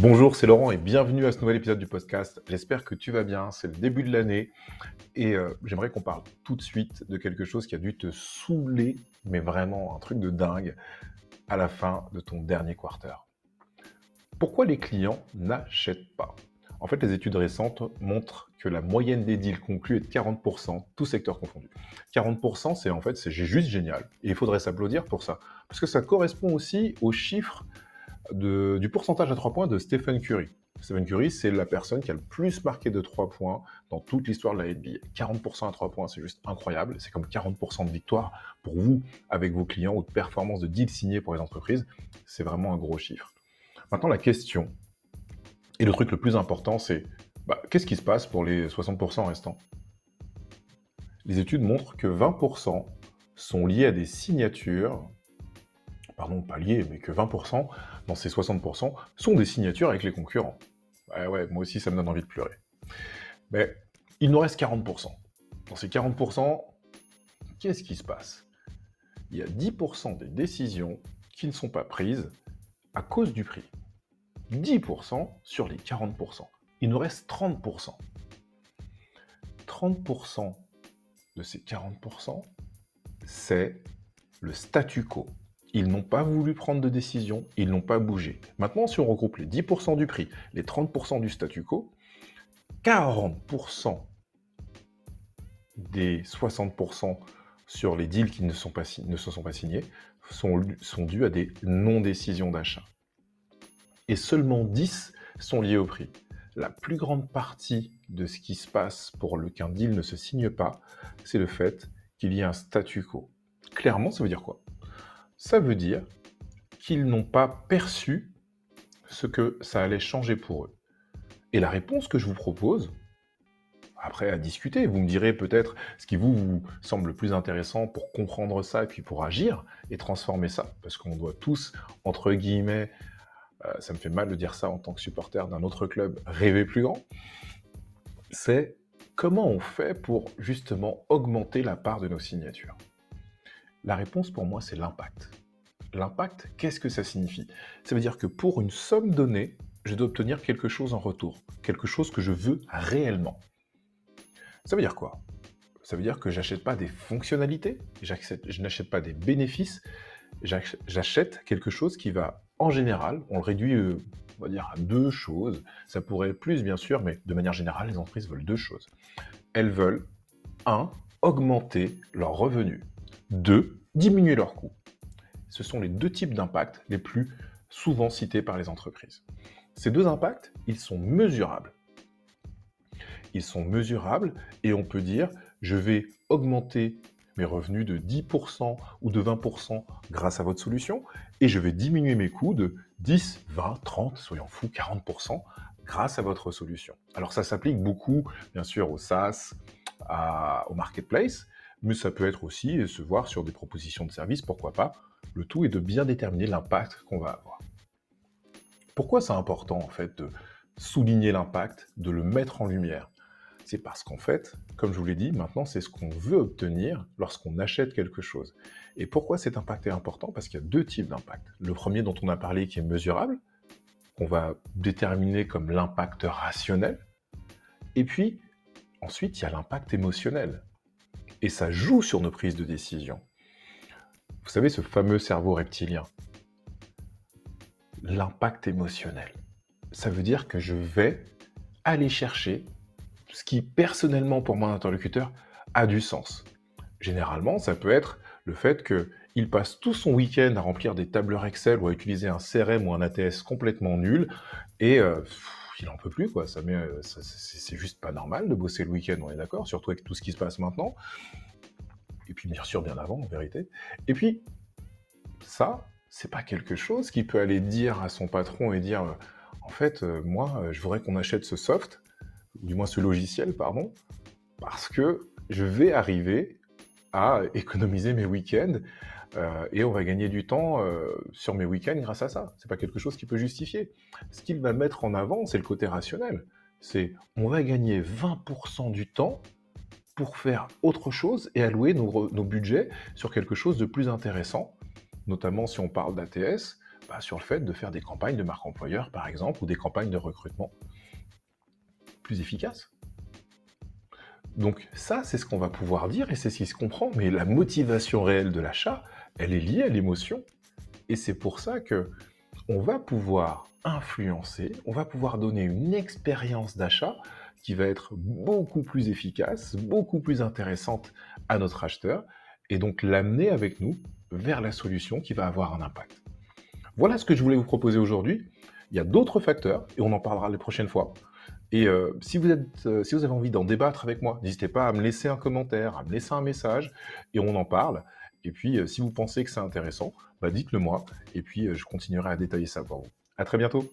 Bonjour, c'est Laurent et bienvenue à ce nouvel épisode du podcast. J'espère que tu vas bien, c'est le début de l'année et euh, j'aimerais qu'on parle tout de suite de quelque chose qui a dû te saouler, mais vraiment un truc de dingue, à la fin de ton dernier quarter. Pourquoi les clients n'achètent pas? En fait, les études récentes montrent que la moyenne des deals conclus est de 40%, tout secteur confondu. 40%, c'est en fait, c'est juste génial. Et il faudrait s'applaudir pour ça. Parce que ça correspond aussi aux chiffres du pourcentage à 3 points de Stephen Curry. Stephen Curry, c'est la personne qui a le plus marqué de 3 points dans toute l'histoire de la NBA. 40% à 3 points, c'est juste incroyable. C'est comme 40% de victoire pour vous avec vos clients ou de performance de deal signé pour les entreprises. C'est vraiment un gros chiffre. Maintenant, la question, et le truc le plus important, c'est bah, qu'est-ce qui se passe pour les 60% restants? Les études montrent que 20% sont liés à des signatures pardon, pas liés, mais que 20% dans ces 60% sont des signatures avec les concurrents. Ouais, ouais, moi aussi, ça me donne envie de pleurer. Mais il nous reste 40%. Dans ces 40%, qu'est-ce qui se passe? Il y a 10% des décisions qui ne sont pas prises à cause du prix. 10% sur les 40%. Il nous reste 30%. 30% de ces 40%, c'est le statu quo. Ils n'ont pas voulu prendre de décision, ils n'ont pas bougé. Maintenant, si on regroupe les 10% du prix, les 30% du statu quo, 40% des 60% sur les deals qui ne, sont pas, se sont pas signés sont, sont dus à des non-décisions d'achat. Et seulement 10 sont liés au prix. La plus grande partie de ce qui se passe pour qu'un deal ne se signe pas, c'est le fait qu'il y ait un statu quo. Clairement, ça veut dire quoi? Ça veut dire qu'ils n'ont pas perçu ce que ça allait changer pour eux. Et la réponse que je vous propose, après à discuter, vous me direz peut-être ce qui vous, semble le plus intéressant pour comprendre ça et puis pour agir et transformer ça, parce qu'on doit tous, entre guillemets, euh, ça me fait mal de dire ça en tant que supporter d'un autre club, rêver plus grand, c'est comment on fait pour justement augmenter la part de nos signatures? La réponse pour moi, c'est l'impact. L'impact, qu'est-ce que ça signifie? Ça veut dire que pour une somme donnée, je dois obtenir quelque chose en retour, quelque chose que je veux réellement. Ça veut dire quoi? Ça veut dire que j'achète pas des fonctionnalités, je n'achète pas des bénéfices, j'achète quelque chose qui va, en général, on le réduit, euh, on va dire, à deux choses. Ça pourrait être plus, bien sûr, mais de manière générale, les entreprises veulent deux choses. Elles veulent, un, augmenter leurs revenus. Deux, diminuer leurs coûts. Ce sont les deux types d'impacts les plus souvent cités par les entreprises. Ces deux impacts, ils sont mesurables. Ils sont mesurables et on peut dire, je vais augmenter mes revenus de 10% ou de 20% grâce à votre solution et je vais diminuer mes coûts de 10, 20, 30, soyons fous, 40% grâce à votre solution. Alors ça s'applique beaucoup, bien sûr, au SaaS, au marketplace, mais ça peut être aussi se voir sur des propositions de services, pourquoi pas. Le tout est de bien déterminer l'impact qu'on va avoir. Pourquoi c'est important en fait de souligner l'impact, de le mettre en lumière? C'est parce qu'en fait, comme je vous l'ai dit, maintenant c'est ce qu'on veut obtenir lorsqu'on achète quelque chose. Et pourquoi cet impact est important? Parce qu'il y a deux types d'impact. Le premier dont on a parlé qui est mesurable, qu'on va déterminer comme l'impact rationnel. Et puis, ensuite, il y a l'impact émotionnel et ça joue sur nos prises de décision. Vous savez, ce fameux cerveau reptilien, l'impact émotionnel. Ça veut dire que je vais aller chercher ce qui, personnellement, pour mon interlocuteur, a du sens. Généralement, ça peut être le fait qu'il passe tout son week-end à remplir des tableurs Excel ou à utiliser un CRM ou un ATS complètement nul et euh, il en peut plus, quoi. Ça, euh, c'est juste pas normal de bosser le week-end, on est d'accord, surtout avec tout ce qui se passe maintenant. Et puis, bien sûr, bien avant, en vérité. Et puis, ça, c'est pas quelque chose qui peut aller dire à son patron et dire, euh, en fait, euh, moi, je voudrais qu'on achète ce soft, du moins ce logiciel, pardon, parce que je vais arriver à économiser mes week-ends euh, et on va gagner du temps euh, sur mes week-ends grâce à ça. C'est pas quelque chose qui peut justifier. Ce qu'il va mettre en avant, c'est le côté rationnel. C'est on va gagner 20% du temps pour faire autre chose et allouer nos, budgets sur quelque chose de plus intéressant, notamment si on parle d'ATS bah, sur le fait de faire des campagnes de marque employeur, par exemple, ou des campagnes de recrutement plus efficaces. Donc ça, c'est ce qu'on va pouvoir dire et c'est ce qui se comprend. Mais la motivation réelle de l'achat, elle est liée à l'émotion. Et c'est pour ça que on va pouvoir influencer, on va pouvoir donner une expérience d'achat qui va être beaucoup plus efficace, beaucoup plus intéressante à notre acheteur, et donc l'amener avec nous vers la solution qui va avoir un impact. Voilà ce que je voulais vous proposer aujourd'hui. Il y a d'autres facteurs, et on en parlera les prochaines fois. Et euh, si, vous êtes, euh, si vous avez envie d'en débattre avec moi, n'hésitez pas à me laisser un commentaire, à me laisser un message, et on en parle. Et puis, euh, si vous pensez que c'est intéressant, bah dites-le moi, et puis je continuerai à détailler ça pour vous. À très bientôt